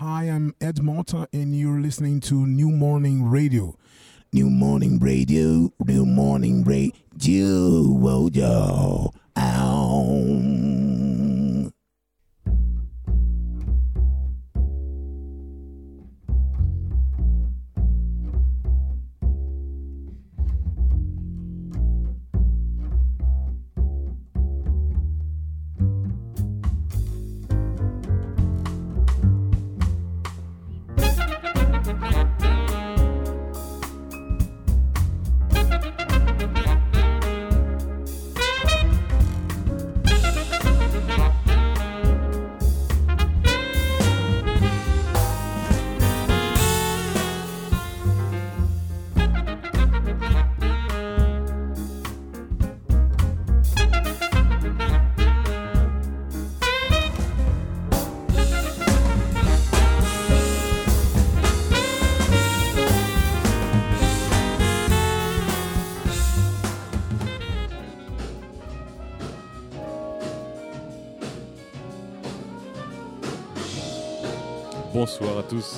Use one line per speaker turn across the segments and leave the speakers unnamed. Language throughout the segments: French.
Hi, I'm Ed Malta, and you're listening to New Morning Radio. New Morning Radio, New Morning Radio, yo,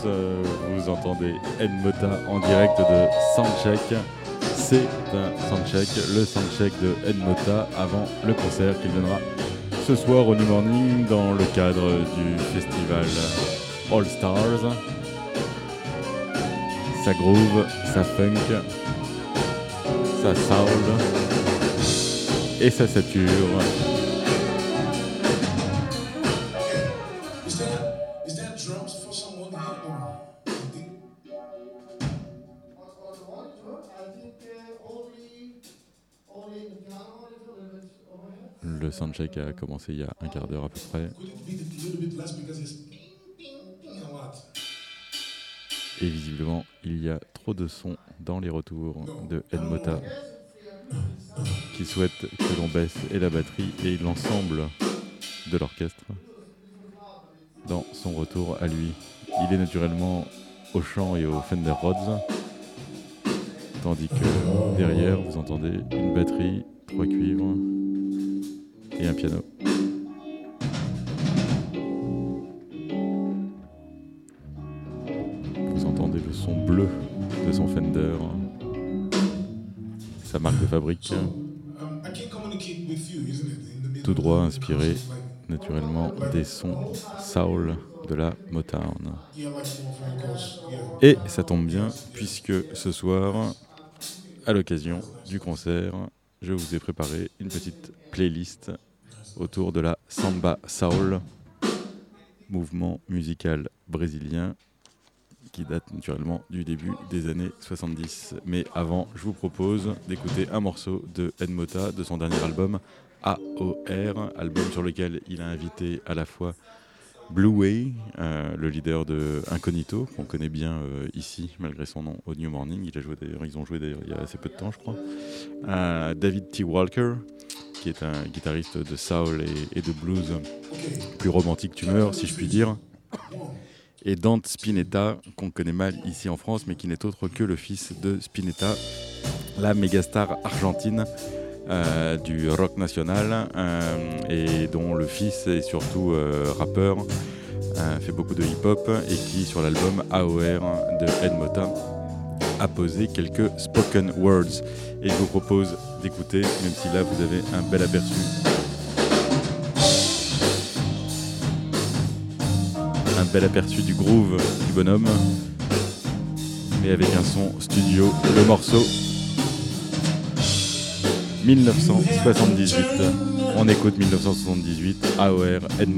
euh, vous entendez Edmota en direct de Soundcheck. C'est un soundcheck, le soundcheck de Edmota avant le concert qu'il donnera ce soir au New Morning dans le cadre du festival All Stars. Ça groove, ça funk, ça sound et ça sature. Soundcheck a commencé il y a un quart d'heure à peu près. Et visiblement, il y a trop de sons dans les retours de Edmota qui souhaite que l'on baisse et la batterie et l'ensemble de l'orchestre dans son retour à lui. Il est naturellement au chant et au Fender Rhodes, tandis que derrière vous entendez une batterie, trois cuivres et un piano. Vous entendez le son bleu de son Fender, sa marque de fabrique,
Um,
tout droit inspiré naturellement des sons soul de la Motown. Et ça tombe bien puisque ce soir, à l'occasion du concert, je vous ai préparé une petite playlist autour de la samba soul, mouvement musical brésilien qui date naturellement du début des années 70. Mais avant, je vous propose d'écouter un morceau de Ed Mota de son dernier album AOR, album sur lequel il a invité à la fois Blue Way, euh, le leader de Incognito, qu'on connaît bien euh, ici, malgré son nom, au New Morning. Ils ont joué d'ailleurs il y a assez peu de temps, je crois. Euh, David T. Walker, qui est un guitariste de soul et, de blues plus romantique tumeur, si je puis dire. Et Dante Spinetta, qu'on connaît mal ici en France, mais qui n'est autre que le fils de Spinetta, la mégastar argentine euh, du rock national, euh, et dont le fils est surtout euh, rappeur, fait beaucoup de hip-hop, et qui, sur l'album AOR de Ed Mota, a posé quelques spoken words. Et je vous propose d'écouter, même si là vous avez un bel aperçu un bel aperçu du groove du bonhomme, mais avec un son studio. Le morceau 1978. On écoute 1978, AOR, Ed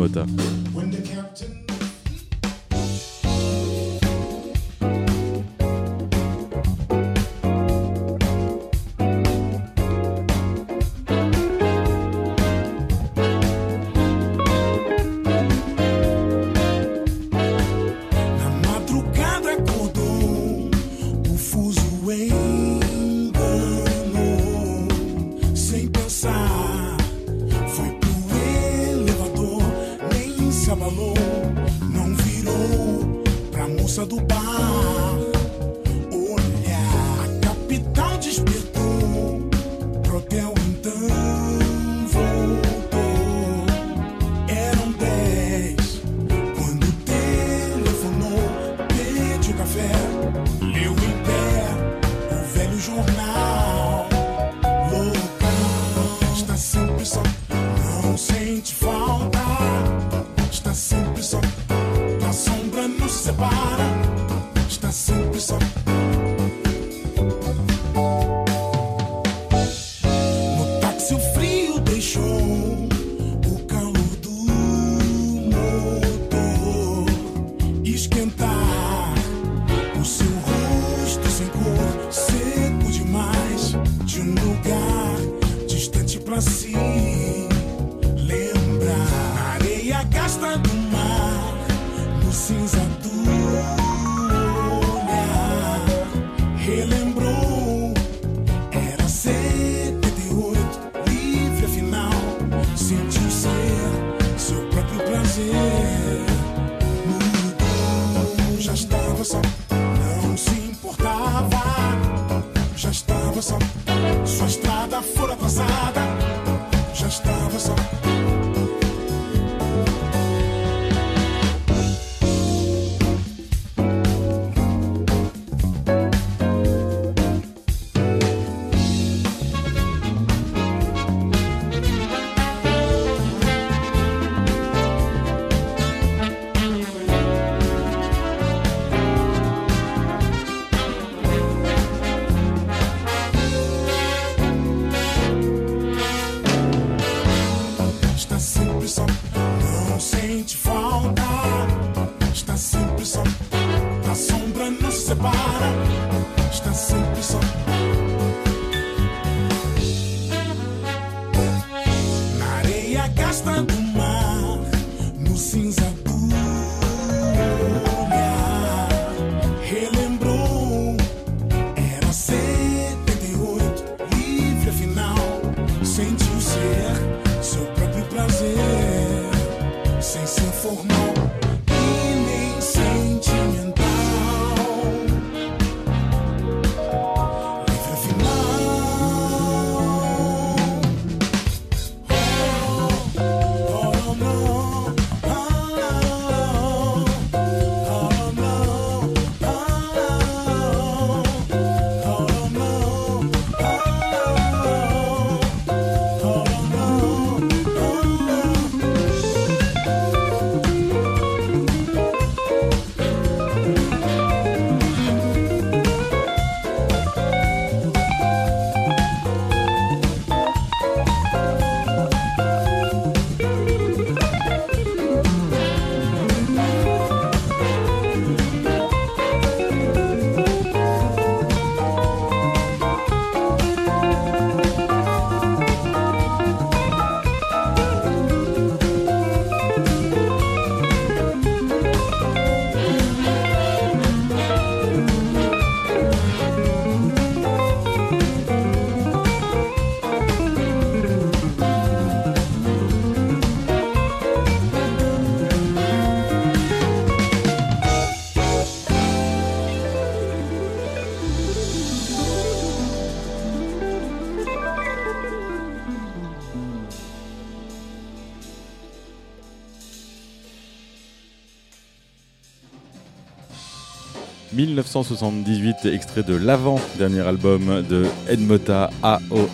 1978, extrait de l'avant-dernier album de Edmota AOR.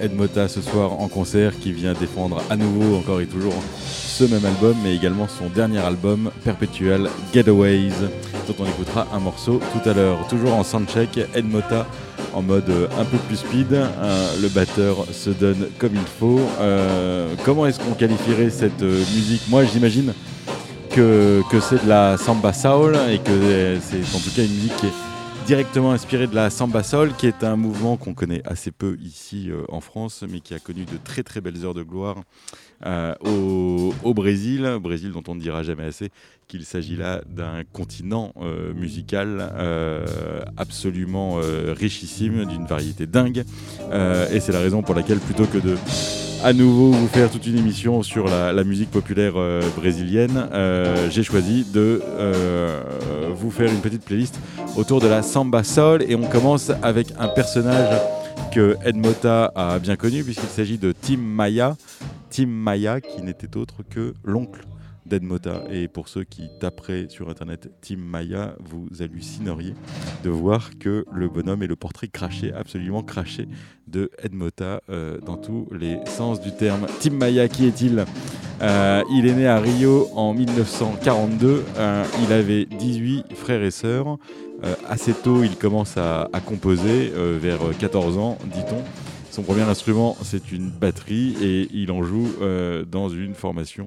Edmota ce soir en concert qui vient défendre à nouveau, encore et toujours, ce même album, mais également son dernier album, Perpetual Getaways, dont on écoutera un morceau tout à l'heure. Toujours en soundcheck, Edmota en mode euh, un peu plus speed. Euh, le batteur se donne comme il faut. Euh, comment est-ce qu'on qualifierait cette euh, musique? Moi, j'imagine que, c'est de la samba soul et que euh, c'est en tout cas une musique qui est directement inspirée de la samba soul, qui est un mouvement qu'on connaît assez peu ici euh, en France, mais qui a connu de très très belles heures de gloire euh, au, au Brésil, Brésil dont on ne dira jamais assez qu'il s'agit là d'un continent euh, musical euh, absolument richissime, d'une variété dingue, et c'est la raison pour laquelle plutôt que de à nouveau vous faire toute une émission sur la, musique populaire brésilienne, j'ai choisi de vous faire une petite playlist autour de la samba soul. Et on commence avec un personnage que Ed Mota a bien connu puisqu'il s'agit de Tim Maya, Tim Maya qui n'était autre que l'oncle d'Ed Mota. Et pour ceux qui taperaient sur internet Tim Maya, vous hallucineriez de voir que le bonhomme est le portrait craché, absolument craché de Ed Mota euh, dans tous les sens du terme. Tim Maya, qui est-il? Euh, il est né à Rio en 1942. Euh, il avait 18 frères et sœurs. Assez tôt, il commence à, composer, vers 14 ans, dit-on. Son premier instrument, c'est une batterie et il en joue euh, dans une formation,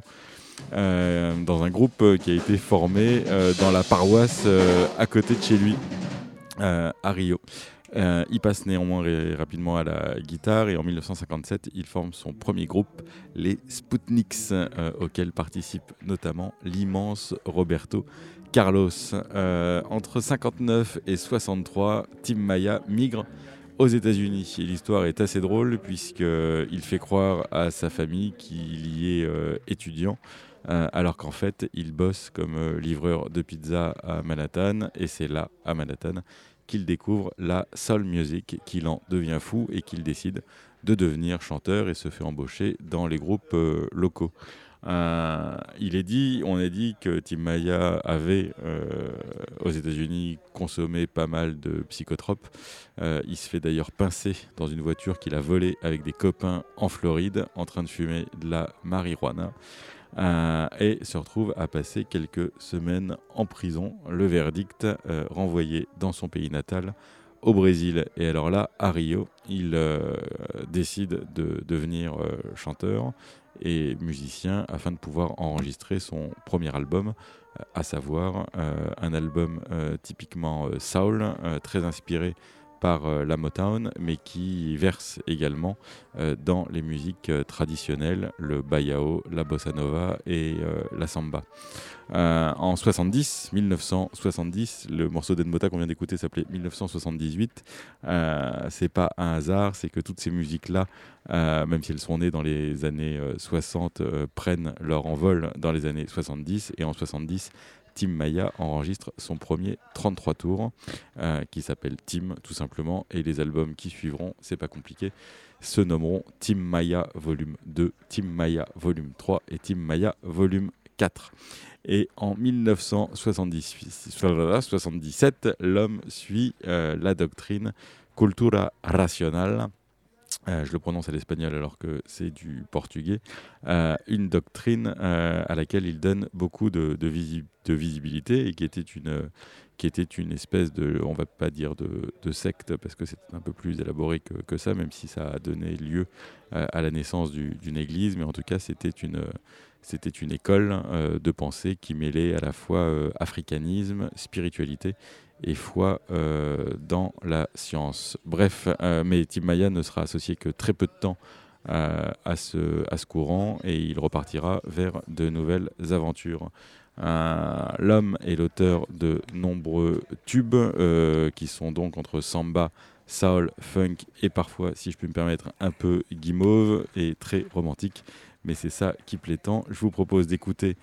euh, dans un groupe euh, qui a été formé dans la paroisse à côté de chez lui, à Rio. Il passe néanmoins rapidement à la guitare et en 1957, il forme son premier groupe, les Sputniks, euh, auquel participe notamment l'immense Roberto Carlos. Entre 59 et 63, Tim Maya migre aux États-Unis. L'histoire est assez drôle puisqu'il fait croire à sa famille qu'il y est euh, étudiant. euh, alors qu'en fait, il bosse comme euh, livreur de pizza à Manhattan, et c'est là, à Manhattan, qu'il découvre la soul music, qu'il en devient fou et qu'il décide de devenir chanteur et se fait embaucher dans les groupes euh, locaux. Euh, il est dit, on a dit que Tim Maya avait euh, aux États-Unis consommé pas mal de psychotropes. Euh, il se fait d'ailleurs pincer dans une voiture qu'il a volée avec des copains en Floride en train de fumer de la marijuana. Et se retrouve à passer quelques semaines en prison. Le verdict, renvoyé dans son pays natal au Brésil. Et alors là, à Rio, il décide de devenir chanteur et musicien afin de pouvoir enregistrer son premier album, euh, à savoir euh, un album euh, typiquement soul, très inspiré par euh, la Motown, mais qui verse également euh, dans les musiques euh, traditionnelles, le bayao, la bossa nova et la samba. Euh, en 70, 1970, le morceau d'Edmota qu'on vient d'écouter s'appelait 1978. Euh, c'est pas un hasard, c'est que toutes ces musiques-là, même si elles sont nées dans les années euh, 60, euh, prennent leur envol dans les années 70. Et en 70, Tim Maya enregistre son premier 33 tours, euh, qui s'appelle Tim tout simplement. Et les albums qui suivront, c'est pas compliqué, se nommeront Tim Maya volume 2, Tim Maya volume 3 et Tim Maya volume 4. Et en 1977, l'homme suit euh, la doctrine cultura racional. Euh, je le prononce à l'espagnol alors que c'est du portugais. Euh, une doctrine euh, à laquelle il donne beaucoup de, de, visi- de visibilité et qui était une, espèce de, on va pas dire de, secte parce que c'est un peu plus élaboré que, ça, même si ça a donné lieu à la naissance du- d'une église, mais en tout cas c'était une, c'était une école euh, de pensée qui mêlait à la fois euh, africanisme, spiritualité et foi euh, dans la science. Bref, mais Tim Maya ne sera associé que très peu de temps à, ce, courant et il repartira vers de nouvelles aventures. L'homme est l'auteur de nombreux tubes qui sont donc entre samba, soul, funk et parfois, si je puis me permettre, un peu guimauve et très romantique. Mais c'est ça qui plaît tant. Je vous propose d'écouter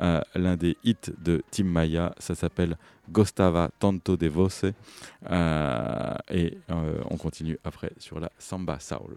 euh, l'un des hits de Tim Maya. Ça s'appelle Gostava Tanto de Voce. Euh, et euh, on continue après sur la samba soul.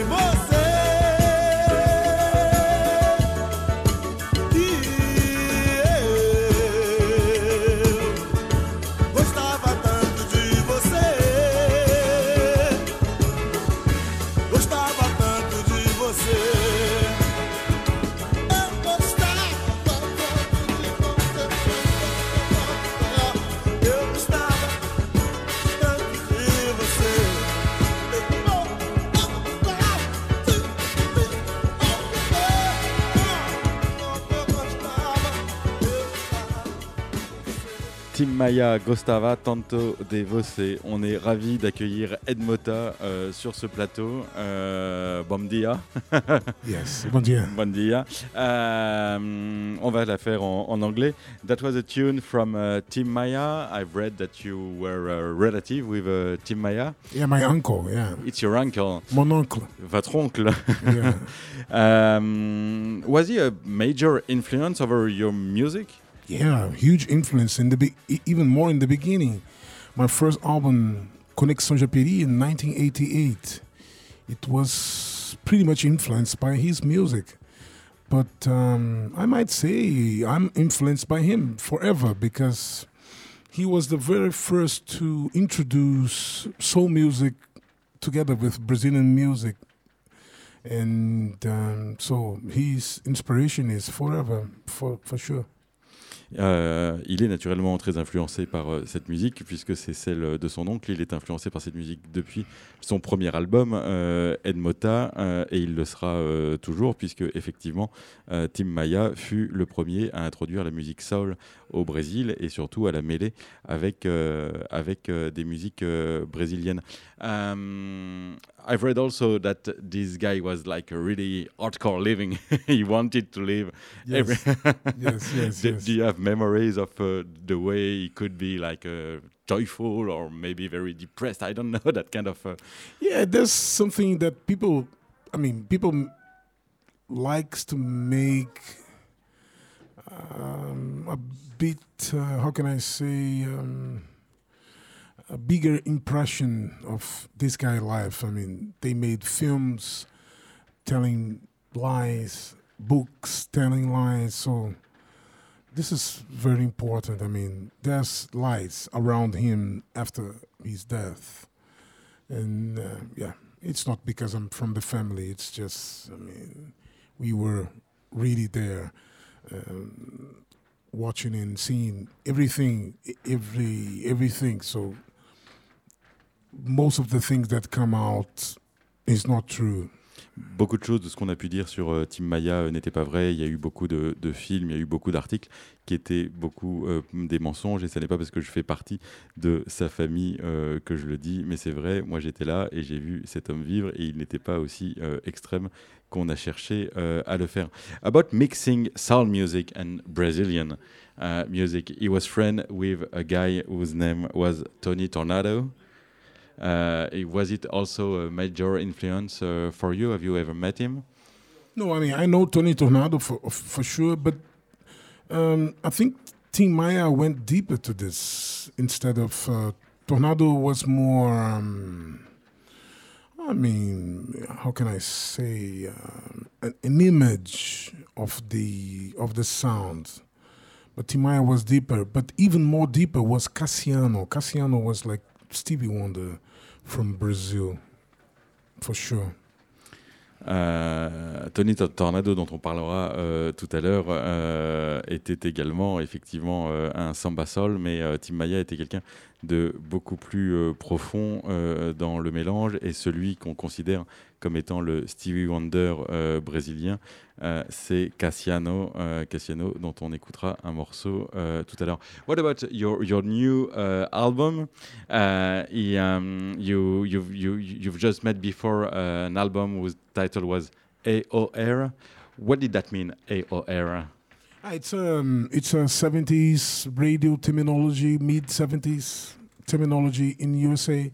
de
Tim Maya Gostava Tanto de Você. On est ravi d'accueillir Ed Mota euh, sur ce plateau. Euh, bon dia.
Yes, bon dia.
bon dia. Euh, on va la faire en, en anglais. That was a tune from uh, Tim Maya. I've read that you were a relative with uh, Tim Maya.
Yeah, my uncle, yeah.
It's your uncle,
Mon oncle.
votre oncle.
Yeah.
um, was he a major influence over your music?
Yeah, huge influence in the be- even more in the beginning. My first album, Connexion Japeri, in 1988, it was pretty much influenced by his music. But um, I might say I'm influenced by him forever because he was the very first to introduce soul music together with Brazilian music. And um, so his inspiration is forever, for, for sure.
Euh, il est naturellement très influencé par euh, cette musique puisque c'est celle de son oncle. Il est influencé par cette musique depuis son premier album, euh, Ed Mota, euh, et il le sera euh, toujours puisque effectivement euh, Tim Maya fut le premier à introduire la musique soul au Brésil et surtout à la mêler avec, euh, avec euh, des musiques euh, brésiliennes. Um, I've read also that this guy was like a really hardcore living. he wanted to live
yes, yes,
do,
yes.
do you have memories of uh, the way he could be like uh, joyful or maybe very depressed? I don't know that kind of. Uh,
Yeah, there's something that people, I mean, people likes to make um, a bit. Uh, how can I say? Um, a bigger impression of this guy life. I mean, they made films telling lies, books telling lies. So this is very important. I mean, there's lies around him after his death and uh, yeah, it's not because I'm from the family. It's just, I mean, we were really there, um, watching and seeing everything, e- every everything. So most of the things that come out is not true.
beaucoup de choses de ce qu'on a pu dire sur euh, Tim Maya euh, n'étaient pas vraies. Il y a eu beaucoup de, de films, il y a eu beaucoup d'articles qui étaient beaucoup euh, des mensonges. Et ce n'est pas parce que je fais partie de sa famille euh, que je le dis, mais c'est vrai. Moi, j'étais là et j'ai vu cet homme vivre et il n'était pas aussi euh, extrême qu'on a cherché euh, à le faire. About mixing soul music and Brazilian uh, music, he was friend with a guy whose name was Tony Tornado. Uh, was it also a major influence uh, for you? Have you ever met him?
No, I mean I know Tony Tornado for for sure, but um, I think Team Maya went deeper to this instead of uh, Tornado was more. Um, I mean, how can I say um, an, an image of the of the sound, but Tim Maya was deeper. But even more deeper was Cassiano. Cassiano was like Stevie Wonder from Brazil, for sure.
Euh, Tony Tornado, dont on parlera euh, tout à l'heure, euh, était également effectivement un samba sol, mais Tim Maya était quelqu'un de beaucoup plus profond dans le mélange et celui qu'on considère comme étant le Stevie Wonder euh, brésilien, euh, c'est Cassiano, euh, Cassiano, dont on écoutera un morceau tout à l'heure. What about your your new uh, album? Uh, you you've you, you've just met before uh, an album whose title was AOR. What did that mean, AOR?
Ah, It's um, it's a '70s radio terminology, mid '70s terminology in USA.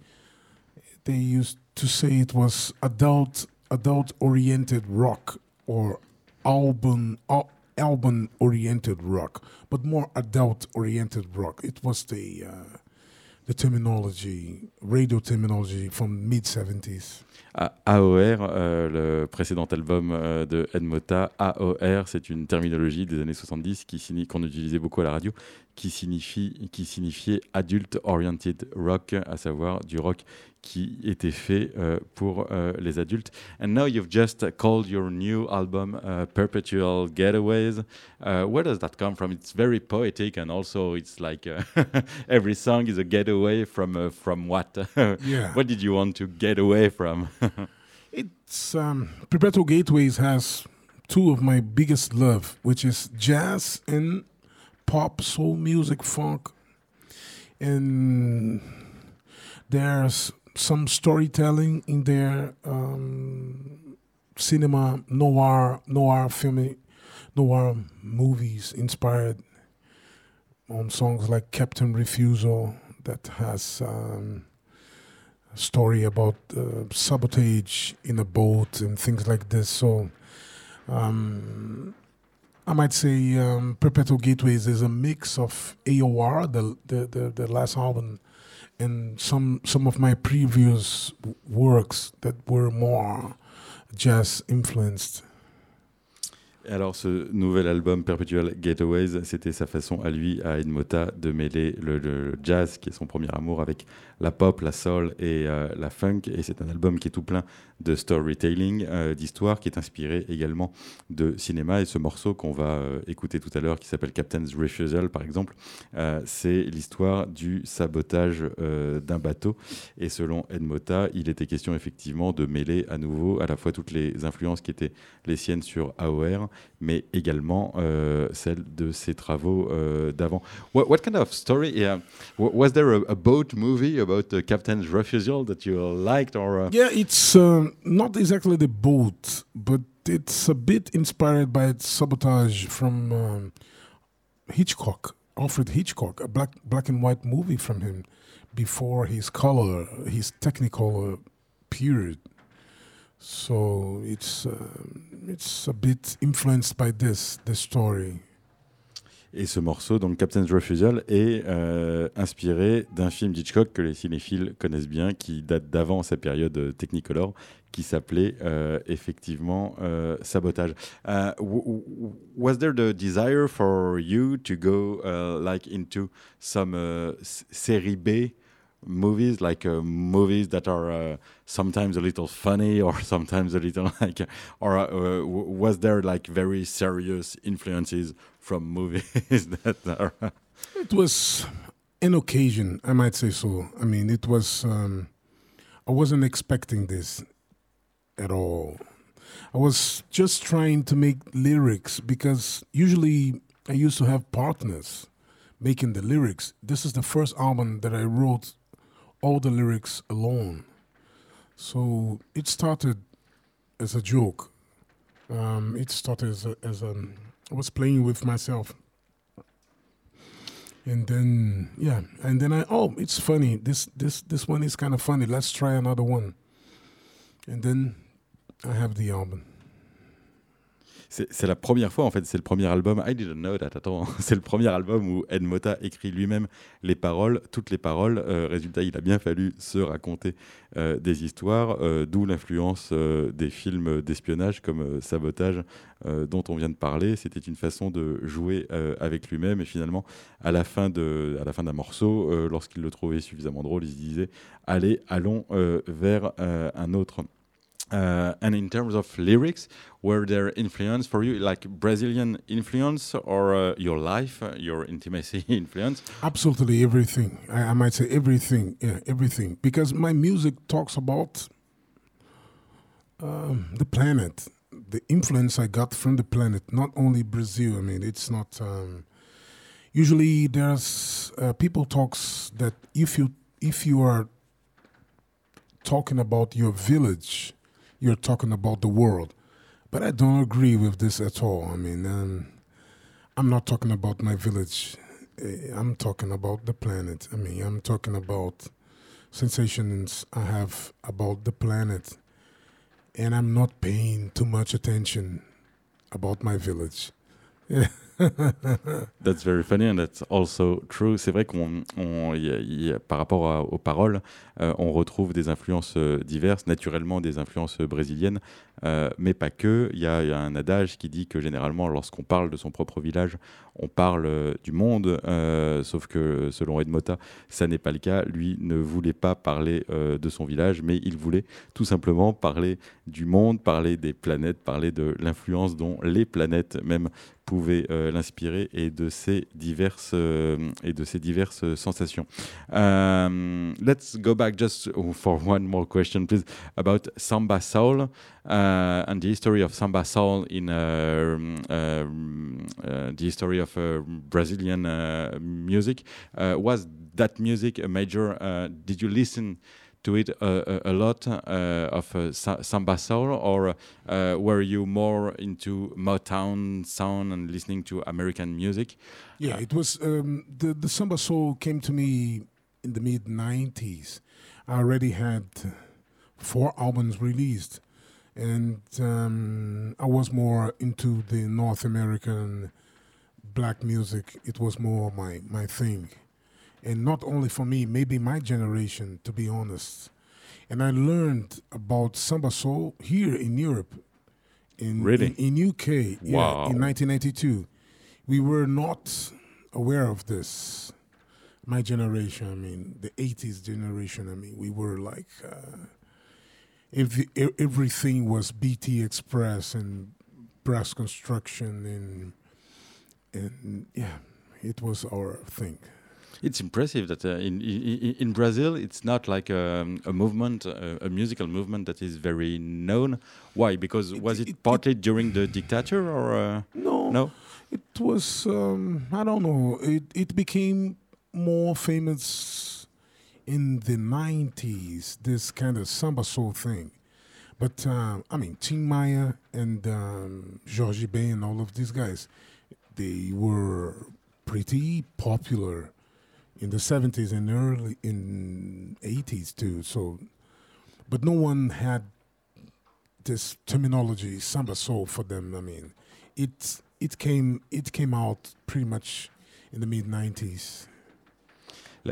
They used to say it was adult adult oriented rock or album al- album oriented rock, but more adult oriented rock. It was the uh, the terminology, radio terminology from mid '70s.
A- AOR, euh, le précédent album euh, de Ed Mota, AOR, c'est une terminologie des années 70 qui qu'on utilisait beaucoup à la radio, qui signifie qui signifiait adult oriented rock, à savoir du rock qui était fait euh, pour euh, les adultes. And now you've just called your new album uh, Perpetual Getaways. Uh, where does that come from? It's very poetic and also it's like uh, every song is a getaway from uh, from what?
Yeah.
what did you want to get away from?
It's um, Perpetual Gateways has two of my biggest love, which is jazz and pop, soul music, funk, and there's some storytelling in there, um, cinema, noir, noir film, noir movies inspired on songs like Captain Refusal that has. Um, story about uh, sabotage in a boat and things like this. So, um, I might say um, Perpetual Gateways is a mix of AOR, the the, the, the last album, and some some of my previous works that were more jazz influenced.
Alors, ce nouvel album Perpetual Gateways, c'était sa façon à lui, à Ed Mota, de mêler le, le jazz, qui est son premier amour, avec la pop, la soul et euh, la funk. Et c'est un album qui est tout plein de storytelling, euh, d'histoire, qui est inspiré également de cinéma. Et ce morceau qu'on va euh, écouter tout à l'heure, qui s'appelle Captain's Refusal, par exemple, euh, c'est l'histoire du sabotage d'un bateau. Et selon Ed Mota, il était question effectivement de mêler à nouveau à la fois toutes les influences qui étaient les siennes sur AOR, mais également celles de ses travaux d'avant. What, kind of story? Was there a boat movie about uh, Captain's refusal that you liked, or uh,
Yeah, it's um, not exactly the boat, but it's a bit inspired by sabotage from um, Hitchcock, Alfred Hitchcock, a black black and white movie from him before his color, his Technicolor period. So it's um it's a bit influenced by this the story.
Et ce morceau, donc Captain's Refusal, est euh, inspiré d'un film d'Hitchcock que les cinéphiles connaissent bien, qui date d'avant sa période euh, Technicolor, qui s'appelait euh, effectivement Sabotage. Was there the desire for you to go like into some uh, série B movies, like uh, movies that are uh, sometimes a little funny or sometimes a little like, or uh, was there like very serious influences from movies that are?
It was an occasion, I might say so. I mean, it was. Um, I wasn't expecting this at all. I was just trying to make lyrics because usually I used to have partners making the lyrics. This is the first album that I wrote all the lyrics alone. So it started as a joke. Um, it started as a, as a I was playing with myself. And then yeah and then i oh it's funny. This this this one is kind of funny. Let's try another one. And then i have the album
C'est la première fois, en fait, c'est le premier album. I didn't know that, attends. C'est le premier album où Ed Mota écrit lui-même les paroles, toutes les paroles. Euh, résultat, il a bien fallu se raconter euh, des histoires, euh, d'où l'influence des films d'espionnage comme Sabotage, dont on vient de parler. C'était une façon de jouer avec lui-même. Et finalement, à la fin d'un morceau, lorsqu'il le trouvait suffisamment drôle, il se disait Allez, allons vers un autre. Uh, and in terms of lyrics, were there influence for you, like Brazilian influence, or uh, your life, uh, your intimacy influence?
Absolutely everything. I, I, might say everything. Yeah, everything. Because my music talks about um, the planet, the influence I got from the planet, not only Brazil. I mean, it's not. Um, usually, there's uh, people talks that if you if you are talking about your village you're talking about the world. But I don't agree with this at all. I mean, um, I'm not talking about my village. Eh, I'm talking about the planet. I mean, I'm talking about sensations I have about the planet. And I'm not paying too much attention about my village. Yeah.
that's very funny and that's also true. C'est vrai qu'on, par rapport aux paroles, euh, on retrouve des influences euh, diverses, naturellement des influences brésiliennes, euh, mais pas que. Il y, a, un adage qui dit que généralement, lorsqu'on parle de son propre village, on parle du monde, sauf que selon Ed Mota, ça n'est pas le cas. Lui ne voulait pas parler de son village, mais il voulait tout simplement parler du monde, parler des planètes, parler de l'influence dont les planètes même pouvaient l'inspirer et de ses diverses sensations. let's go back just for one more question, please, about Samba Soul and the history of Samba Soul in uh, um, uh, the history of uh, Brazilian uh, music. was that music a major? did you listen? to it a, a, lot uh, of uh, samba soul, or uh, were you more into Motown sound and listening to American music?
Yeah, it was um, the the samba soul came to me in the mid '90s, I already had four albums released, and um, I was more into the North American black music. It was more my my thing, and not only for me, maybe my generation, to be honest. And I learned about samba soul here in Europe, in
really?
in, in UK,
wow.
yeah, in 1992. We were not aware of this my generation, I mean, the 80s generation, I mean, we were like, uh, every, everything was BT Express and brass construction, and, and yeah, it was our thing.
It's impressive that uh, in, in, in Brazil it's not like a, um, a movement, a, a, musical movement that is very known. Why? Because it, was it, it partly it, during the dictator or uh,
no?
No,
it was. Um, I don't know. It it became more famous in the 90s, this kind of samba soul thing. But, um, I mean, Tim Maya and um, Georgie Ben and all of these guys, they were pretty popular in the 70s and early in 80s too. So, but no one had this terminology samba soul for them. I mean, it it came it came out pretty much in the mid 90s.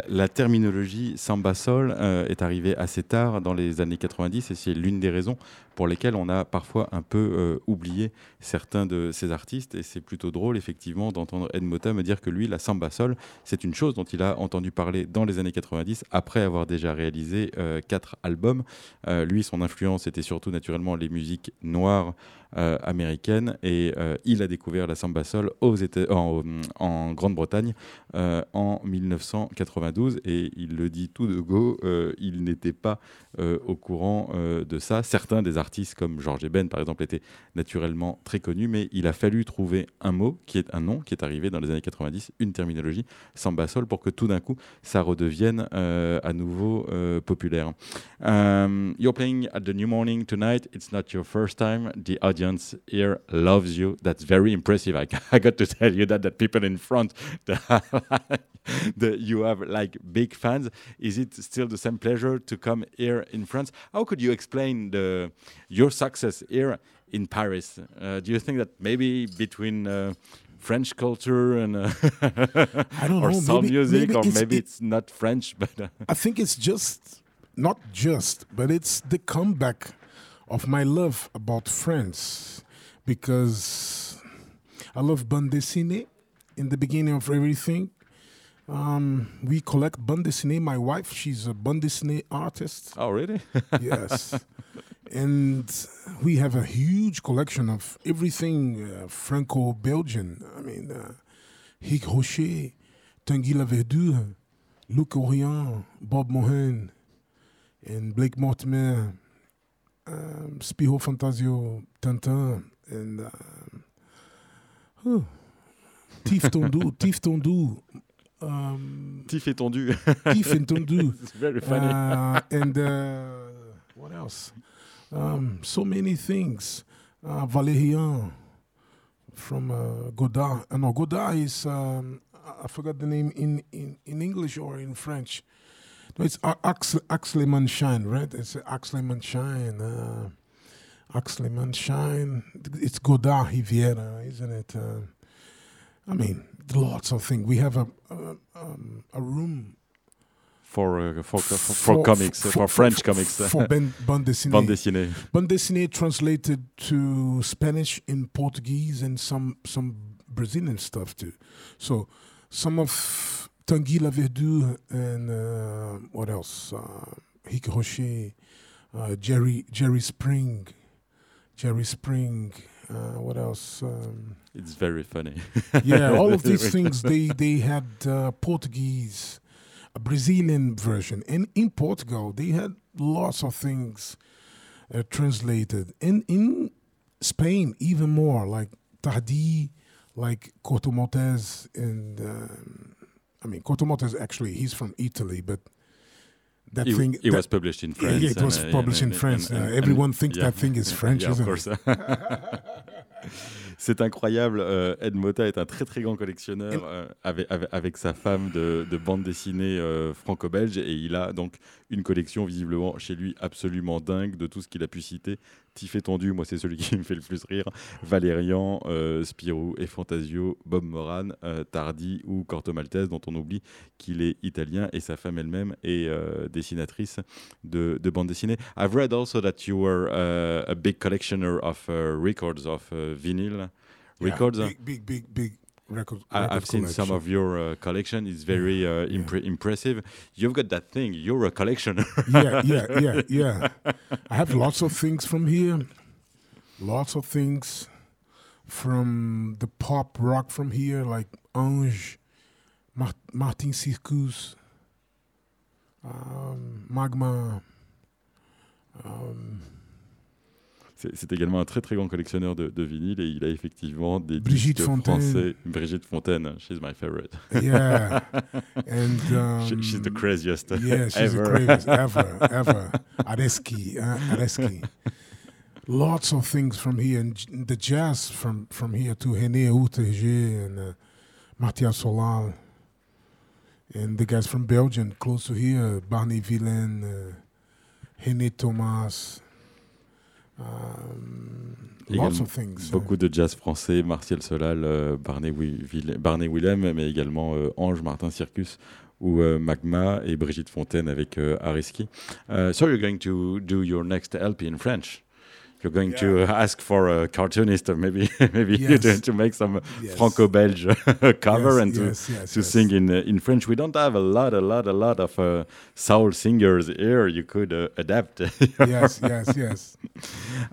La, terminologie samba sol euh, est arrivée assez tard dans les années 90 et c'est l'une des raisons pour lesquelles on a parfois un peu euh, oublié certains de ces artistes. Et c'est plutôt drôle, effectivement, d'entendre Ed Mota me dire que lui, la samba sol, c'est une chose dont il a entendu parler dans les années 90, après avoir déjà réalisé euh, quatre albums. lui, son influence était surtout naturellement les musiques noires américaines et il a découvert la samba sol aux en, en Grande-Bretagne en 1990 et il le dit tout de go, euh, il n'était pas euh, au courant euh, de ça. Certains des artistes comme Georges Eben par exemple étaient naturellement très connus, mais il a fallu trouver un mot qui est un nom qui est arrivé dans les années 90, une terminologie samba sol pour que tout d'un coup ça redevienne à nouveau populaire. Um, you're playing at the New Morning tonight. It's not your first time. The audience here loves you. That's very impressive. I, I got to tell you that that people in front, the, you have like big fans. Is it still the same pleasure to come here in France? How could you explain the your success here in Paris? Uh, do you think that maybe between uh, French culture and uh,
I don't
or
know.
music,
maybe
or
it's,
maybe
it-
it's not French, but uh,
I think it's just not just, but it's the comeback of my love about France because I love bande dessinée in the beginning of everything. Um, we collect bande dessinée. My wife, she's a bande dessinée artist.
oh really?
yes. And we have a huge collection of everything uh, Franco Belgian. I mean, uh, Hig Rocher, Tanguy Laverdure, Luc Orion, Bob Mohan, and Blake Mortimer, um, Spiho Fantasio, Tintin, and um, oh, Tif Tondu, Tif Tondu, um,
Tif étendu.
Tif and Tondu.
it's very funny.
Uh, and uh, what else? Um, so many things. Uh, Valérian from uh, Godard. Uh, no, Godard is, um, I- forgot the name in, in, in English or in French. No, it's A- Axel, Manshine, right? It's Axel Manshine. Uh, Manshine. It's Godard Riviera, isn't it? Uh, I mean, lots of things. We have a, a, um, a room
for, uh, for, for, for comics, for, French comics.
For bande dessinée.
Bande dessinée.
Bande dessinée translated to Spanish and Portuguese and some some Brazilian stuff too. So some of Tanguy Laverdure and uh, what else? Uh, Hic Rocher, uh, Jerry Jerry Spring, Jerry Spring. Uh, what else? Um,
It's very funny.
yeah, all of these things they they had uh, Portuguese, Brazilian version, and in Portugal they had lots of things uh, translated, and in Spain even more, like Tardi, like Corto Maltese, and um, I mean Corto Maltese actually he's from Italy, but that
It,
thing
it
that-
was published in France.
yeah, it was
and, uh,
published
and-
in France. Uh, everyone thinks
yeah.
that thing is French,
Yeah, of course. C'est incroyable. euh, Ed Mota est un très très grand collectionneur euh, avec, avec, avec sa femme de, de bande dessinée euh, franco-belge et il a donc une collection visiblement chez lui absolument dingue de tout ce qu'il a pu citer. Tif étendu, moi c'est celui qui me fait le plus rire. Valérian, euh, Spirou et Fantasio, Bob Moran, euh, Tardi ou Corto Maltese dont on oublie qu'il est italien et sa femme elle-même est euh, dessinatrice de, de bande dessinée. I've read also that you were uh, a big collectioner of uh, records of uh, vinyl
Yeah,
records?
big, big, big, big record.
I,
record
I've seen some of your uh, collection. It's very uh, impre- impressive. You've got that thing. You're a collectioner.
yeah, yeah, yeah, yeah. I have lots of things from here. Lots of things from the pop rock from here, like Ange, Mar- Martin Circus, um, Magma. Um,
C'est également un très très grand collectionneur de, de vinyle et il a effectivement des
Brigitte
disques
Fontaine.
français. Brigitte Fontaine, she's my favorite.
yeah, and um,
She- she's the craziest
Yeah, she's
ever.
the craziest ever, ever. Areski, uh, Areski. Lots of things from here, and j- the jazz from from here to René Outergé and uh, Matthias Solal, and the guys from Belgium, close to here, Barney Villain, uh, René Thomas. Um, lots
Également
of things. uh,
Beaucoup de jazz français, Martial Solal, euh, Barney, Willem, mais également euh, Ange, Martin Circus ou euh, Magma et Brigitte Fontaine avec euh, Ariski. Uh, so you're going to do your next LP in French? You're going to ask for a cartoonist or maybe maybe
Yes.
to, to make some
Yes.
Franco-Belge cover
yes,
and to, to sing in uh, in French. We don't have a lot, a lot, a lot of uh, soul singers here. You could uh, adapt.
yes, yes, yes.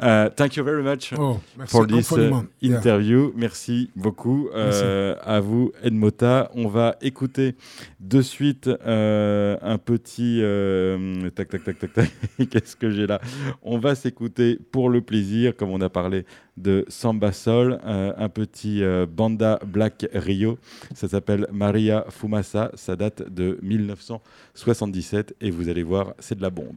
Uh, thank you very much
Oh, merci
for this uh.
Yeah.
interview. Merci beaucoup euh, à vous, Edmota. On va écouter de suite un petit. euh, tac, tac, tac, tac, tac. Qu'est-ce que j'ai là? On va s'écouter pour le plaisir, comme on a parlé de Samba Sol, euh, un petit euh, Banda Black Rio. Ça s'appelle Maria Fumasa. Ça date de 1977 et vous allez voir, c'est de la bombe.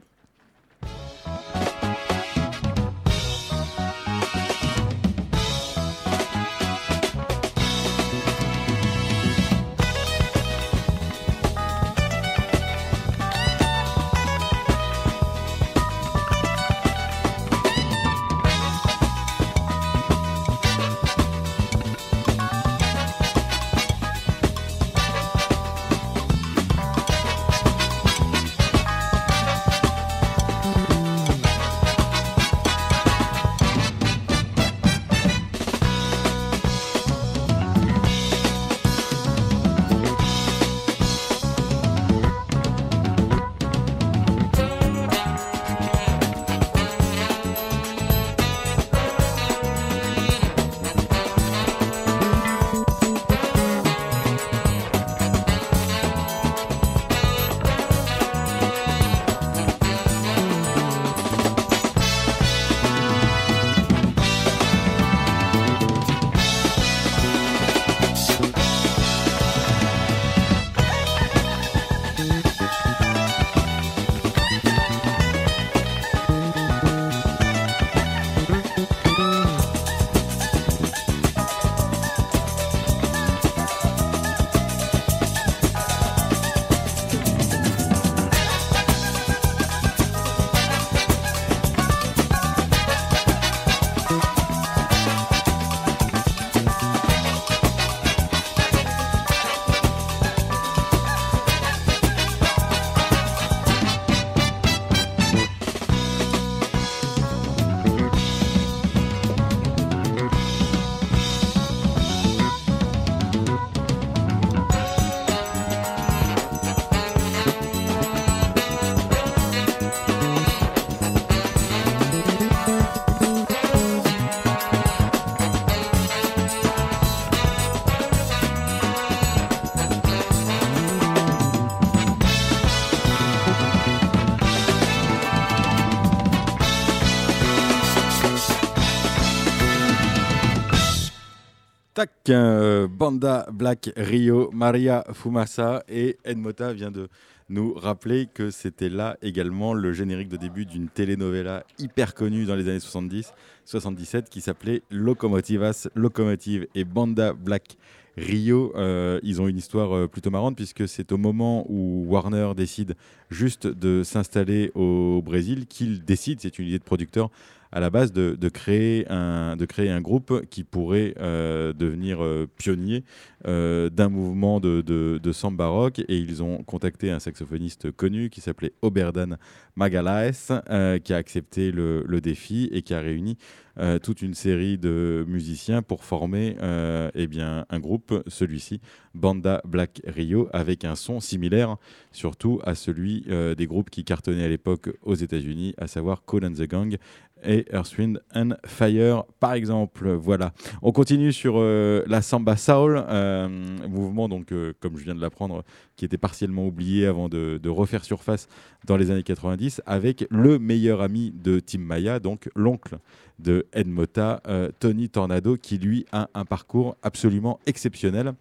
Euh, Banda Black Rio, Maria Fumasa et Edmota vient de nous rappeler que c'était là également le générique de début d'une telenovela hyper connue dans les années 70, 77 qui s'appelait Locomotivas, Locomotive et Banda Black Rio, euh, ils ont une histoire euh, plutôt marrante puisque c'est au moment où Warner décide juste de s'installer au Brésil qu'il décide, c'est une idée de producteur, à la base de, créer, un, groupe qui pourrait euh, devenir euh, pionnier euh, d'un mouvement de, de, de samba rock. Et ils ont contacté un saxophoniste connu qui s'appelait Oberdan Magalaes, qui a accepté le, défi et qui a réuni euh, toute une série de musiciens pour former euh, eh bien, un groupe, celui-ci, Banda Black Rio, avec un son similaire surtout à celui des groupes qui cartonnaient à l'époque aux États-Unis, à savoir Cool and the Gang et Earth, Wind and Fire, par exemple. Voilà. On continue sur euh, la samba soul, euh, mouvement donc euh, comme je viens de l'apprendre, qui était partiellement oublié avant de, refaire surface dans les années 90, avec le meilleur ami de Tim Maya, donc l'oncle de Ed Mota, Tony Tornado, qui lui a un parcours absolument exceptionnel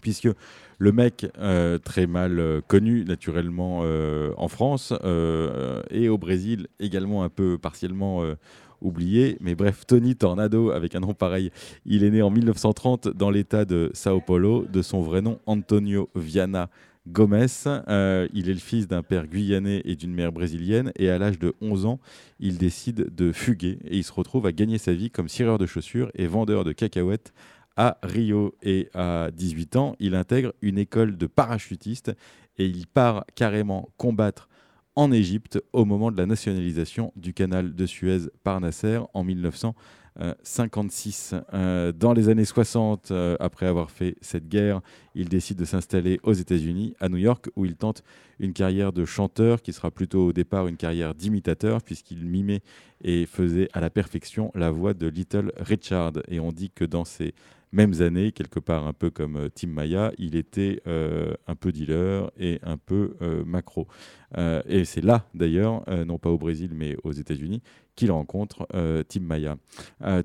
puisque le mec, euh, très mal euh, connu naturellement euh, en France euh, et au Brésil, également un peu partiellement euh, oublié. Mais bref, Tony Tornado, avec un nom pareil, il est né en 1930 dans l'état de Sao Paulo, de son vrai nom Antonio Viana Gomez. Euh, il est le fils d'un père guyanais et d'une mère brésilienne. Et à l'âge de 11 ans, il décide de fuguer et il se retrouve à gagner sa vie comme cireur de chaussures et vendeur de cacahuètes à Rio et à 18 ans, il intègre une école de parachutiste et il part carrément combattre en Égypte au moment de la nationalisation du canal de Suez par Nasser en 1956. Euh, dans les années 60, euh, après avoir fait cette guerre, il décide de s'installer aux États-Unis, à New York, où il tente une carrière de chanteur qui sera plutôt au départ une carrière d'imitateur, puisqu'il mimait et faisait à la perfection la voix de Little Richard. Et on dit que dans ses mêmes années, quelque part un peu comme euh, Tim Maya, il était euh, un peu dealer et un peu euh, macro. Et c'est là, d'ailleurs, non pas au Brésil, mais aux États-Unis, qu'il rencontre Tim Maya.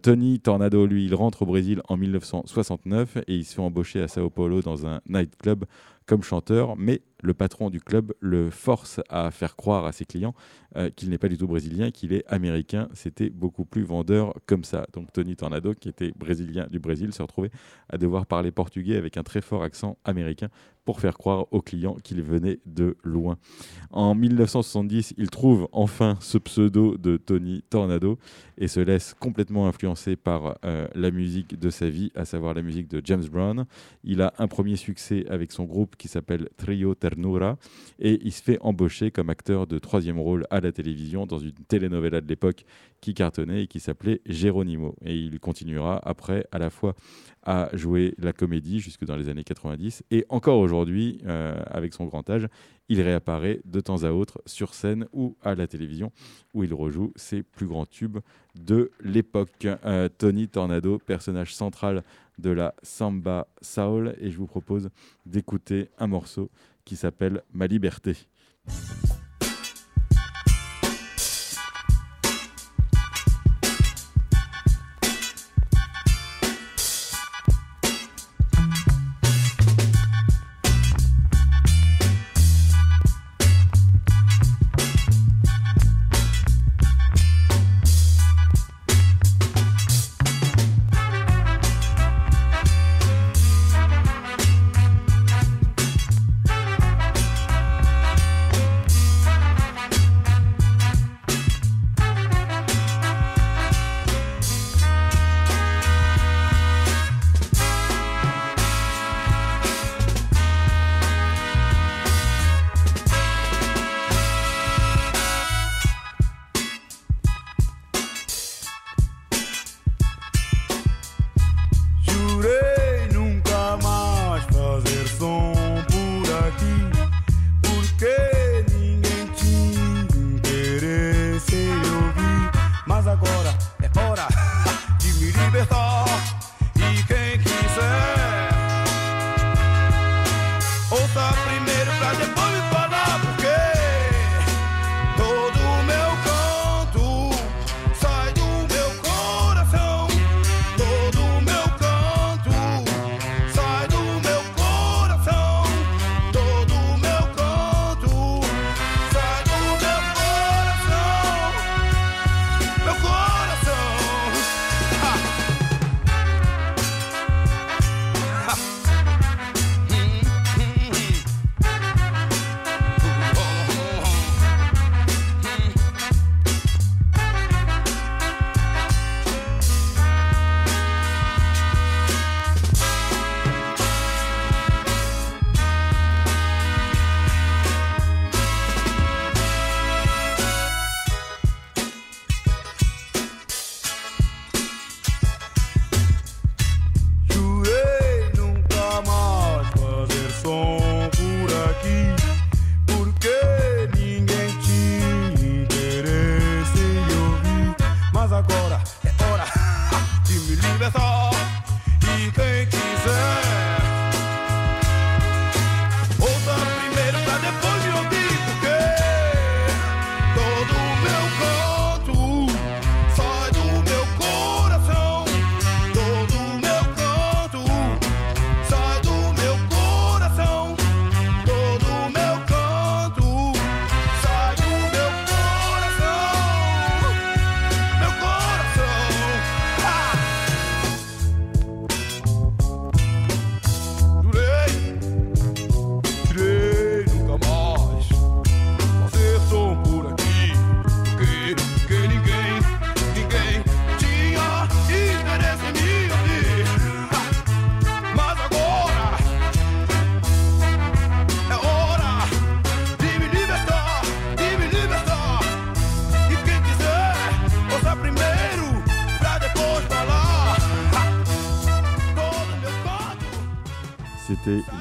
Tony Tornado, lui, il rentre au Brésil en 1969 et il se fait embaucher à Sao Paulo dans un nightclub comme chanteur, mais le patron du club le force à faire croire à ses clients euh, qu'il n'est pas du tout brésilien, qu'il est américain. C'était beaucoup plus vendeur comme ça. Donc Tony Tornado, qui était brésilien du Brésil, se retrouvait à devoir parler portugais avec un très fort accent américain pour faire croire aux clients qu'il venait de loin. En 1970, il trouve enfin ce pseudo de Tony Tornado et se laisse complètement influencer par euh, la musique de sa vie, à savoir la musique de James Brown. Il a un premier succès avec son groupe qui s'appelle Trio Ternura et il se fait embaucher comme acteur de troisième rôle à la télévision dans une telenovela de l'époque qui cartonnait et qui s'appelait Geronimo. Et il continuera après à la fois à jouer la comédie jusque dans les années 90 et encore aujourd'hui, euh, avec son grand âge, il réapparaît de temps à autre sur scène ou à la télévision où il rejoue ses plus grands tubes de l'époque. Euh, Tony Tornado, personnage central de la samba soul et je vous propose d'écouter un morceau qui s'appelle Ma liberté.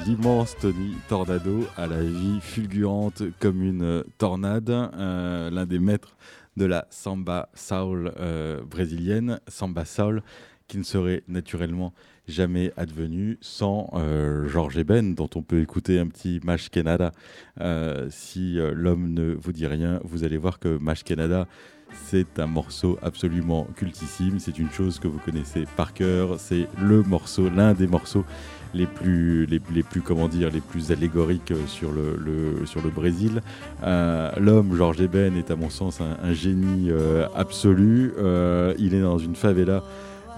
L'immense Tony Tornado à la vie fulgurante comme une tornade, euh, l'un des maîtres de la samba soul euh, brésilienne, samba soul, qui ne serait naturellement jamais advenu sans euh, Georges Eben, dont on peut écouter un petit Mash Canada. si l'homme ne vous dit rien, vous allez voir que Mash Canada, c'est un morceau absolument cultissime. C'est une chose que vous connaissez par cœur. C'est le morceau, l'un des morceaux les plus, les, plus, comment dire, les plus allégoriques sur le, sur le Brésil. Euh, l'homme, Georges Eben, est à mon sens un, génie euh, absolu. Euh, il est dans une favela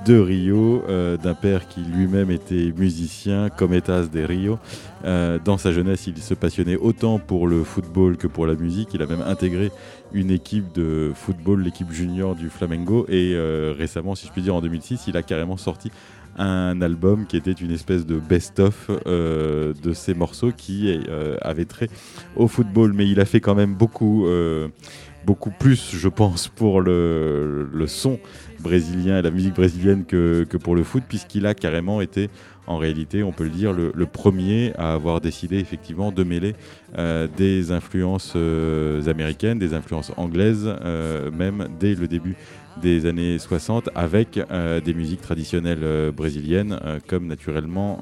de Rio, d'un père qui lui-même était musicien, Cometas de Rio. dans sa jeunesse, il se passionnait autant pour le football que pour la musique. Il a même intégré une équipe de football, l'équipe junior du Flamengo. Et récemment, si je puis dire, en 2006, il a carrément sorti un album qui était une espèce de best-of euh, de ces morceaux qui euh, avaient trait au football. Mais il a fait quand même beaucoup, euh, beaucoup plus, je pense, pour le, son brésilien et la musique brésilienne que, que pour le foot, puisqu'il a carrément été en réalité, on peut le dire, le, premier à avoir décidé effectivement de mêler des influences américaines, des influences anglaises, même dès le début des années 60 avec euh, des musiques traditionnelles euh, brésiliennes euh, comme naturellement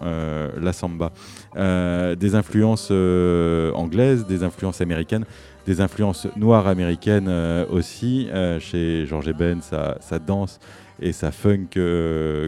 la samba. des influences anglaises, des influences américaines, des influences noires américaines aussi. chez George Eben, ça, danse et ça funk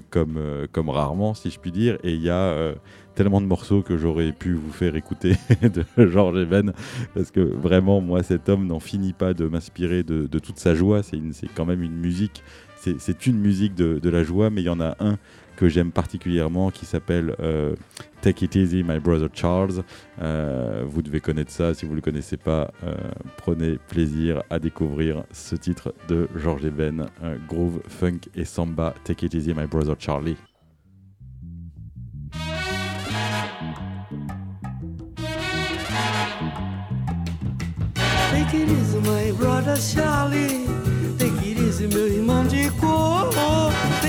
comme, comme rarement, si je puis dire. Et il y a tellement de morceaux que j'aurais pu vous faire écouter de George Even, parce que vraiment, moi, cet homme n'en finit pas de m'inspirer de, toute sa joie. C'est quand même une musique, c'est une musique de, la joie, mais il y en a un que j'aime particulièrement qui s'appelle euh, Take It Easy, My Brother Charles. Euh, vous devez connaître ça, si vous ne le connaissez pas, euh, prenez plaisir à découvrir ce titre de George Even, Groove, Funk et Samba, Take It Easy, My Brother Charlie.
Take it easy, my brother Charlie. Take it easy.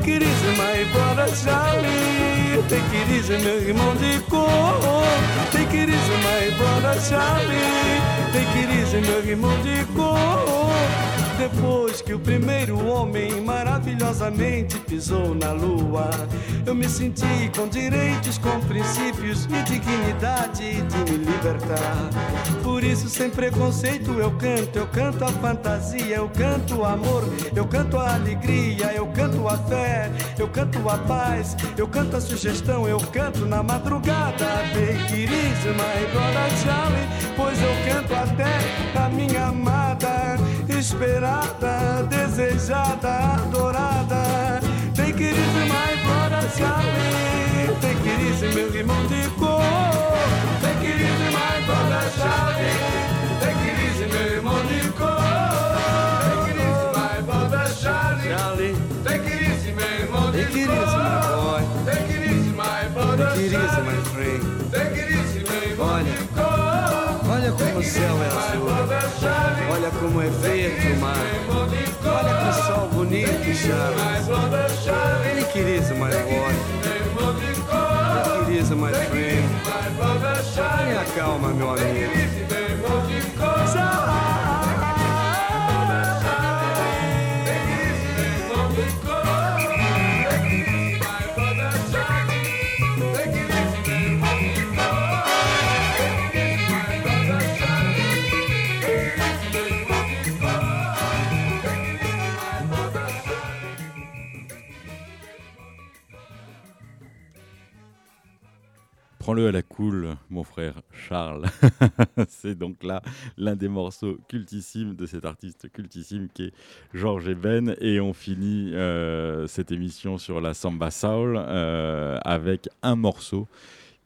Take it easy, my brother Charlie. Take it easy, meu irmão de cor. Take it easy, my brother Charlie. Take it easy, meu irmão de cor. Depois que o primeiro homem maravilhosamente pisou na lua, eu me senti com direitos, com princípios e dignidade de me libertar. Por isso, sem preconceito, eu canto, eu canto a fantasia, eu canto o amor, eu canto a alegria, eu canto a fé, eu canto a paz, eu canto a sugestão, eu canto na madrugada. Take it easy, my brother Charlie, pois eu canto até a minha amada esperada, desejada, adorada. Tem que ir brother Charlie, tem que ir meu irmão de cor. Como é verde o mar. Olha que sol bonito. Take it easy, my boy. It easy, my friend. Tenha calma, meu amigo.
Prends-le à la cool, mon frère Charles. c'est donc là l'un des morceaux cultissimes de cet artiste cultissime qui est Georges Eben. Et on finit euh, cette émission sur la Samba Soul euh, avec un morceau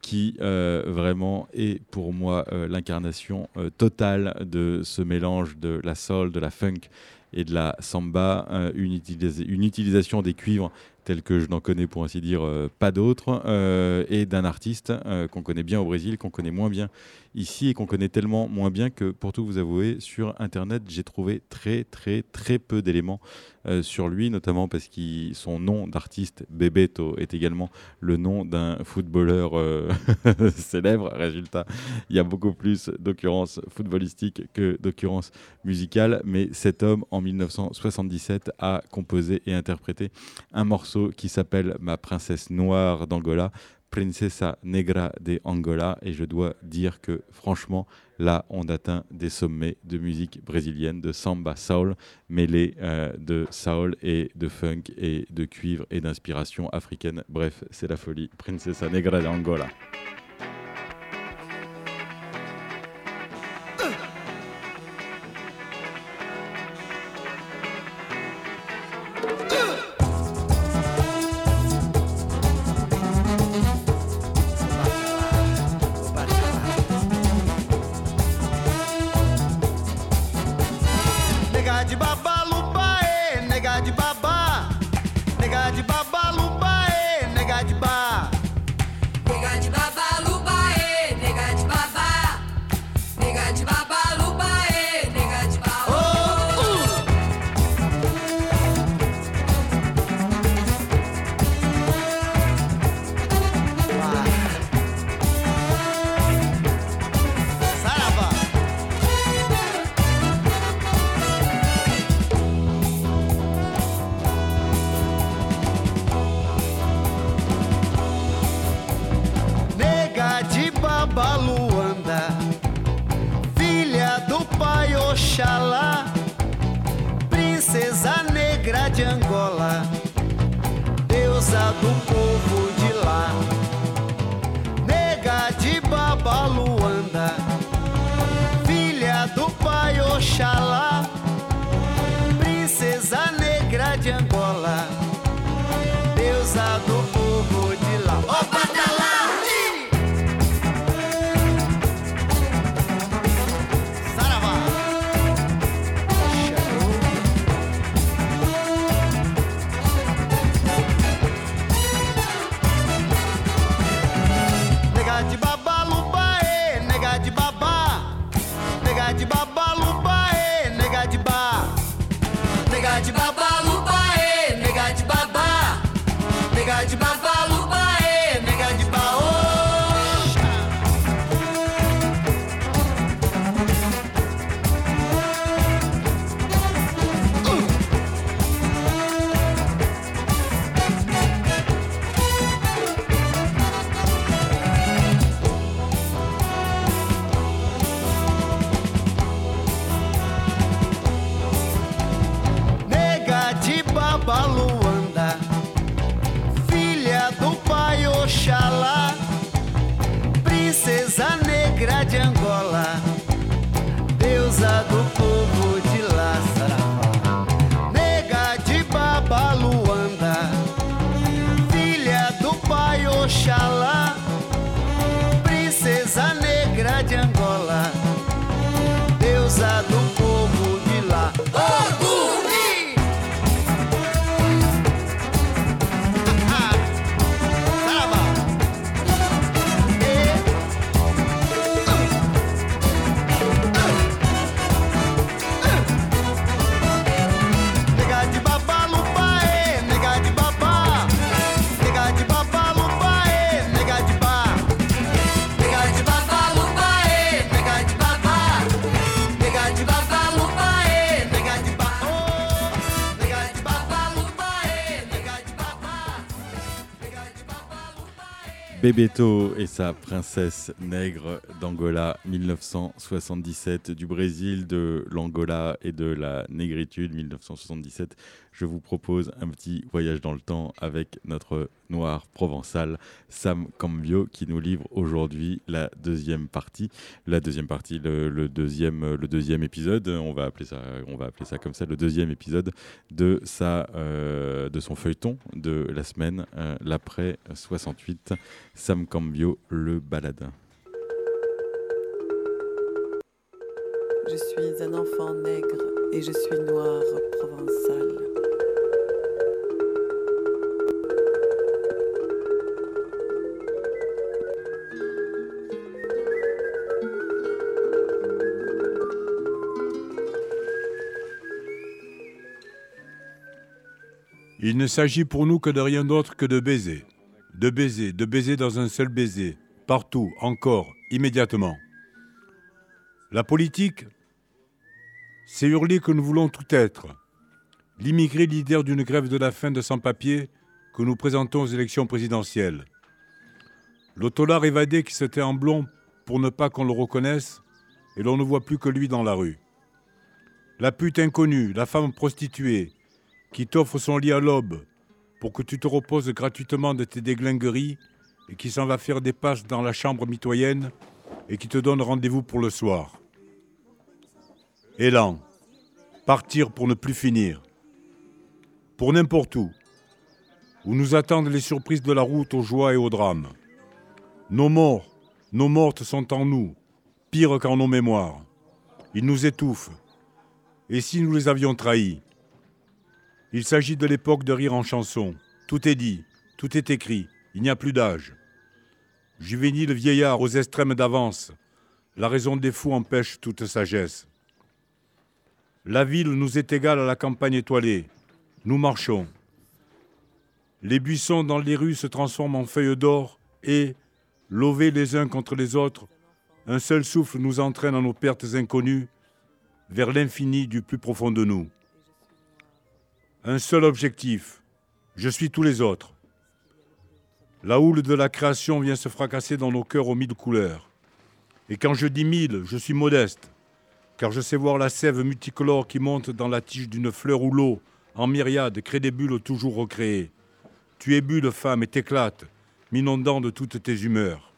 qui euh, vraiment est pour moi l'incarnation totale de ce mélange de la soul, de la funk et de la samba, une utilisation des cuivres tels que je n'en connais pour ainsi dire euh, pas d'autres, euh, et d'un artiste euh, qu'on connaît bien au Brésil, qu'on connaît moins bien ici et qu'on connaît tellement moins bien que pour tout vous avouer, sur Internet, j'ai trouvé très très très peu d'éléments euh, sur lui, notamment parce que son nom d'artiste, Bebeto, est également le nom d'un footballeur euh, célèbre. Résultat, il y a beaucoup plus d'occurrences footballistiques que d'occurrences musicales, mais cet homme, en 1977, a composé et interprété un morceau qui s'appelle Ma princesse noire d'Angola. Princesa Negra de Angola et je dois dire que franchement là on atteint des sommets de musique brésilienne de samba soul mêlés euh, de soul et de funk et de cuivre et d'inspiration africaine. Bref c'est la folie. Princesa Negra de Angola Bebeto et sa princesse nègre d'Angola 1977 du Brésil, de l'Angola et de la négritude 1977. Je vous propose un petit voyage dans le temps avec notre
noir provençal, Sam Cambio, qui nous livre aujourd'hui la deuxième partie. La deuxième partie, le, deuxième, le deuxième épisode, on va, appeler ça, on va appeler ça comme ça, le deuxième épisode de, sa, euh, de son feuilleton de la semaine, euh, l'après 68, Sam Cambio, le baladin.
Je suis un enfant nègre et je suis noir provençal.
Il ne s'agit pour nous que de rien d'autre que de baiser. De baiser, de baiser dans un seul baiser, partout, encore, immédiatement. La politique, c'est hurler que nous voulons tout être. L'immigré leader d'une grève de la faim de sans-papiers que nous présentons aux élections présidentielles. L'autolard évadé qui se tait en blond pour ne pas qu'on le reconnaisse et l'on ne voit plus que lui dans la rue. La pute inconnue, la femme prostituée, qui t'offre son lit à l'aube pour que tu te reposes gratuitement de tes déglingueries et qui s'en va faire des passes dans la chambre mitoyenne et qui te donne rendez-vous pour le soir. Élan, partir pour ne plus finir. Pour n'importe où, où nous attendent les surprises de la route aux joies et aux drames. Nos morts, nos mortes sont en nous, pire qu'en nos mémoires. Ils nous étouffent. Et si nous les avions trahis? Il s'agit de l'époque de rire en chanson. Tout est dit, tout est écrit, il n'y a plus d'âge. Juvénile vieillard aux extrêmes d'avance, la raison des fous empêche toute sagesse. La ville nous est égale à la campagne étoilée. Nous marchons. Les buissons dans les rues se transforment en feuilles d'or et, lovés les uns contre les autres, un seul souffle nous entraîne à nos pertes inconnues vers l'infini du plus profond de nous. Un seul objectif, je suis tous les autres. La houle de la création vient se fracasser dans nos cœurs aux mille couleurs. Et quand je dis mille, je suis modeste, car je sais voir la sève multicolore qui monte dans la tige d'une fleur où l'eau, en myriade, crée des bulles toujours recréées. Tu es bulle, femme, et t'éclates, m'inondant de toutes tes humeurs.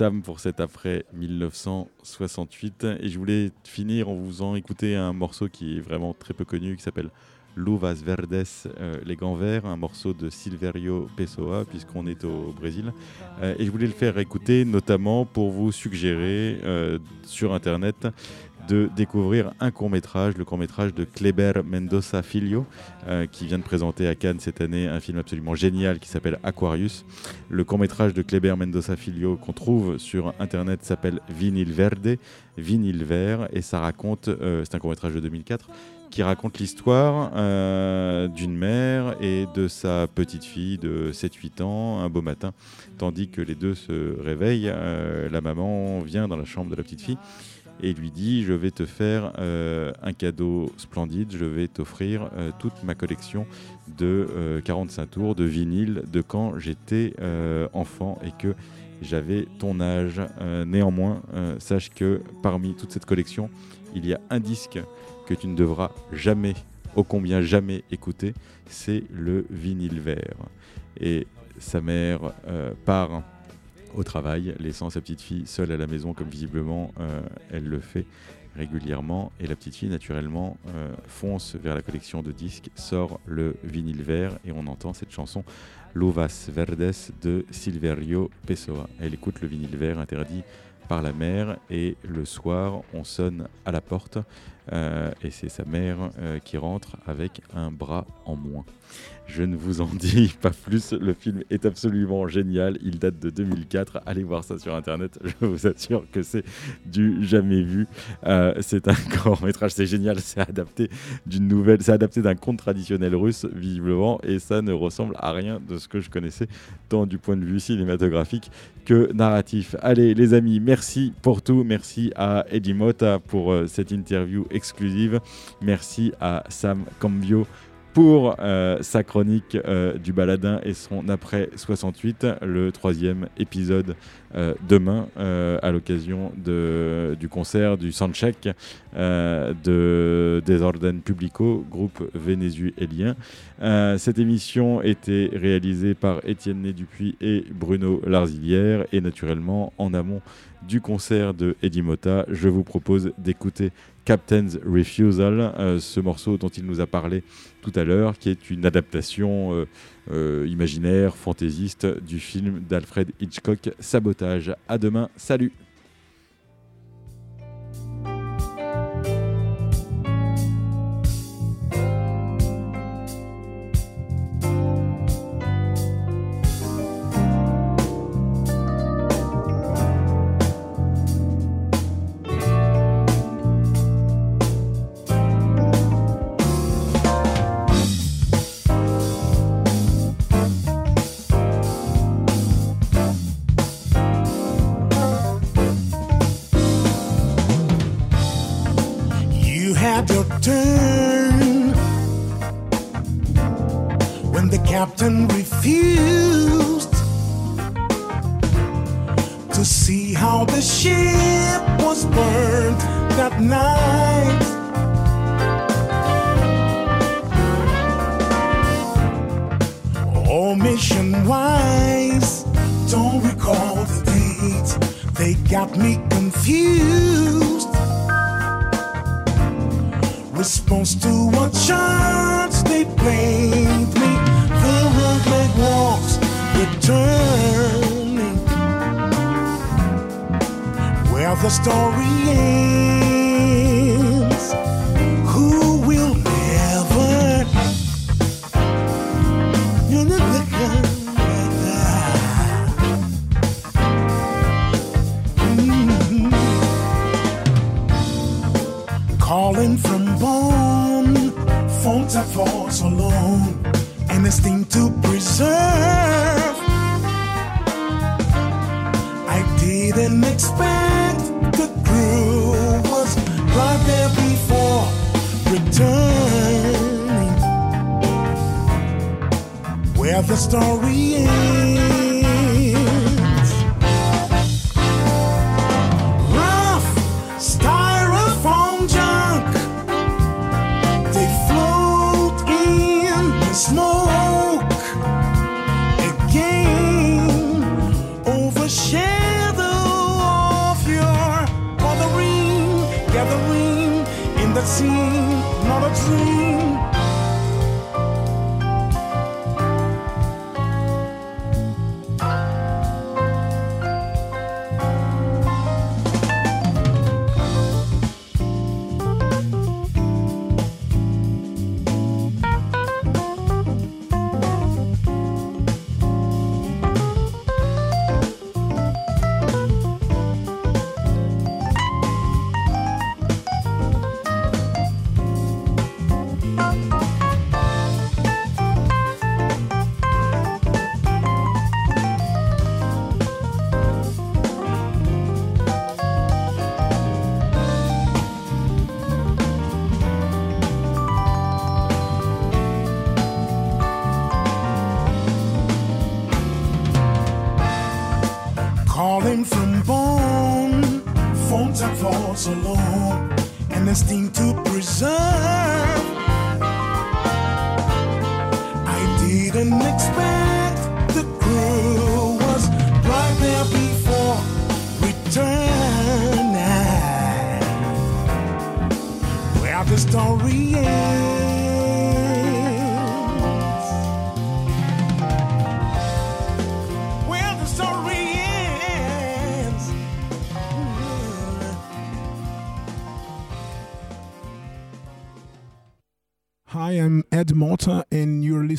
Sam pour cet après 1968. Et je voulais finir en vous faisant écouter un morceau qui est vraiment très peu connu, qui s'appelle Luvas Verdes, euh, les gants verts, un morceau de Silverio Pessoa, puisqu'on est au Brésil. Euh, et je voulais le faire écouter notamment pour vous suggérer euh, sur Internet de découvrir un court métrage, le court métrage de Kleber Mendoza Filho, euh, qui vient de présenter à Cannes cette année un film absolument génial qui s'appelle Aquarius. Le court métrage de Kleber Mendoza Filho qu'on trouve sur internet s'appelle Vinyle Verde, Vinyle Vert, et ça raconte, euh, c'est un court métrage de 2004, qui raconte l'histoire euh, d'une mère et de sa petite fille de 7-8 ans un beau matin, tandis que les deux se réveillent, la maman vient dans la chambre de la petite fille et lui dit je vais te faire euh, un cadeau splendide, je vais t'offrir euh, toute ma collection de euh, 45 tours de vinyle de quand j'étais euh, enfant et que j'avais ton âge. Euh, néanmoins, euh, sache que parmi toute cette collection, il y a un disque que tu ne devras jamais, ô combien jamais écouter, c'est le vinyle vert. Et sa mère euh, part au travail, laissant sa petite fille seule à la maison, comme visiblement euh, elle le fait régulièrement. Et la petite fille, naturellement, euh, fonce vers la collection de disques, sort le vinyle vert et on entend cette chanson Lovas Verdes de Silverio Pessoa. Elle écoute le vinyle vert interdit par la mère et le soir, on sonne à la porte euh, et c'est sa mère qui rentre avec un bras en moins. Je ne vous en dis pas plus, le film est absolument génial, il date de 2004, allez voir ça sur internet, je vous assure que c'est du jamais vu. Euh, c'est un court métrage, c'est génial, c'est adapté d'une nouvelle, c'est adapté d'un conte traditionnel russe visiblement. Et ça ne ressemble à rien de ce que je connaissais tant du point de vue cinématographique que narratif. Allez les amis, merci pour tout, merci à Eddie Mota pour euh, cette interview exclusive, merci à Sam Cambio pour euh, sa chronique euh, du baladin et son après 68, le troisième épisode euh, demain à l'occasion du concert du soundcheck de Desordine Publico, groupe vénézuélien. Cette émission était réalisée par Étienne Né Dupuis et Bruno Larzilière et naturellement en amont du concert de Eddie Mota, je vous propose d'écouter Captain's Refusal, euh, ce morceau dont il nous a parlé tout à l'heure, qui est une adaptation euh, euh, imaginaire, fantaisiste du film d'Alfred Hitchcock, Sabotage. À demain, salut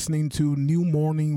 listening to New Morning